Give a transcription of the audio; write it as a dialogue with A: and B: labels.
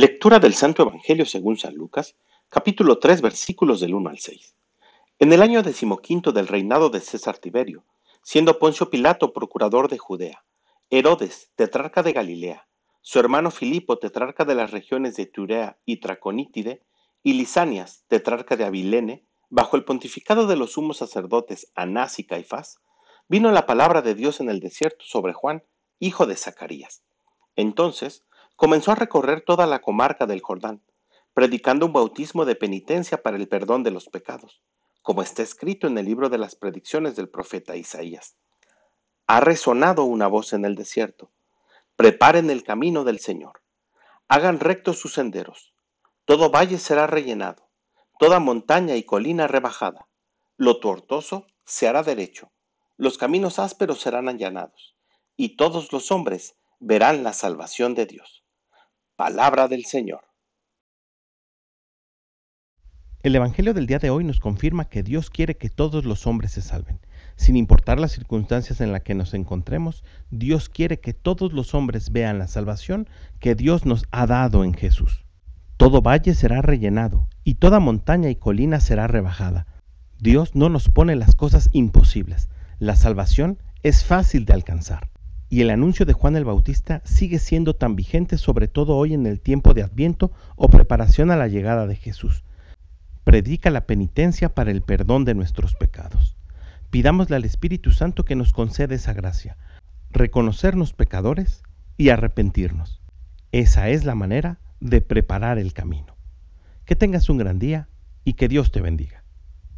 A: Lectura del Santo Evangelio según San Lucas, capítulo 3, versículos del 1 al 6. En el año decimoquinto del reinado de César Tiberio, siendo Poncio Pilato procurador de Judea, Herodes, tetrarca de Galilea, su hermano Filipo, tetrarca de las regiones de Turea y Traconítide, y Lisanias, tetrarca de Abilene, bajo el pontificado de los sumos sacerdotes Anás y Caifás, vino la palabra de Dios en el desierto sobre Juan, hijo de Zacarías. Entonces comenzó a recorrer toda la comarca del Jordán, predicando un bautismo de penitencia para el perdón de los pecados, como está escrito en el libro de las predicciones del profeta Isaías. Ha resonado una voz en el desierto. Preparen el camino del Señor. Hagan rectos sus senderos. Todo valle será rellenado, toda montaña y colina rebajada. Lo tortoso se hará derecho, los caminos ásperos serán allanados, y todos los hombres verán la salvación de Dios. Palabra del Señor.
B: El Evangelio del día de hoy nos confirma que Dios quiere que todos los hombres se salven. Sin importar las circunstancias en las que nos encontremos, Dios quiere que todos los hombres vean la salvación que Dios nos ha dado en Jesús. Todo valle será rellenado y toda montaña y colina será rebajada. Dios no nos pone las cosas imposibles. La salvación es fácil de alcanzar. Y el anuncio de Juan el Bautista sigue siendo tan vigente sobre todo hoy en el tiempo de Adviento o preparación a la llegada de Jesús predica la penitencia para el perdón de nuestros pecados. Pidámosle al Espíritu Santo que nos conceda esa gracia, reconocernos pecadores y arrepentirnos. Esa es la manera de preparar el camino. Que tengas un gran día y que Dios te bendiga.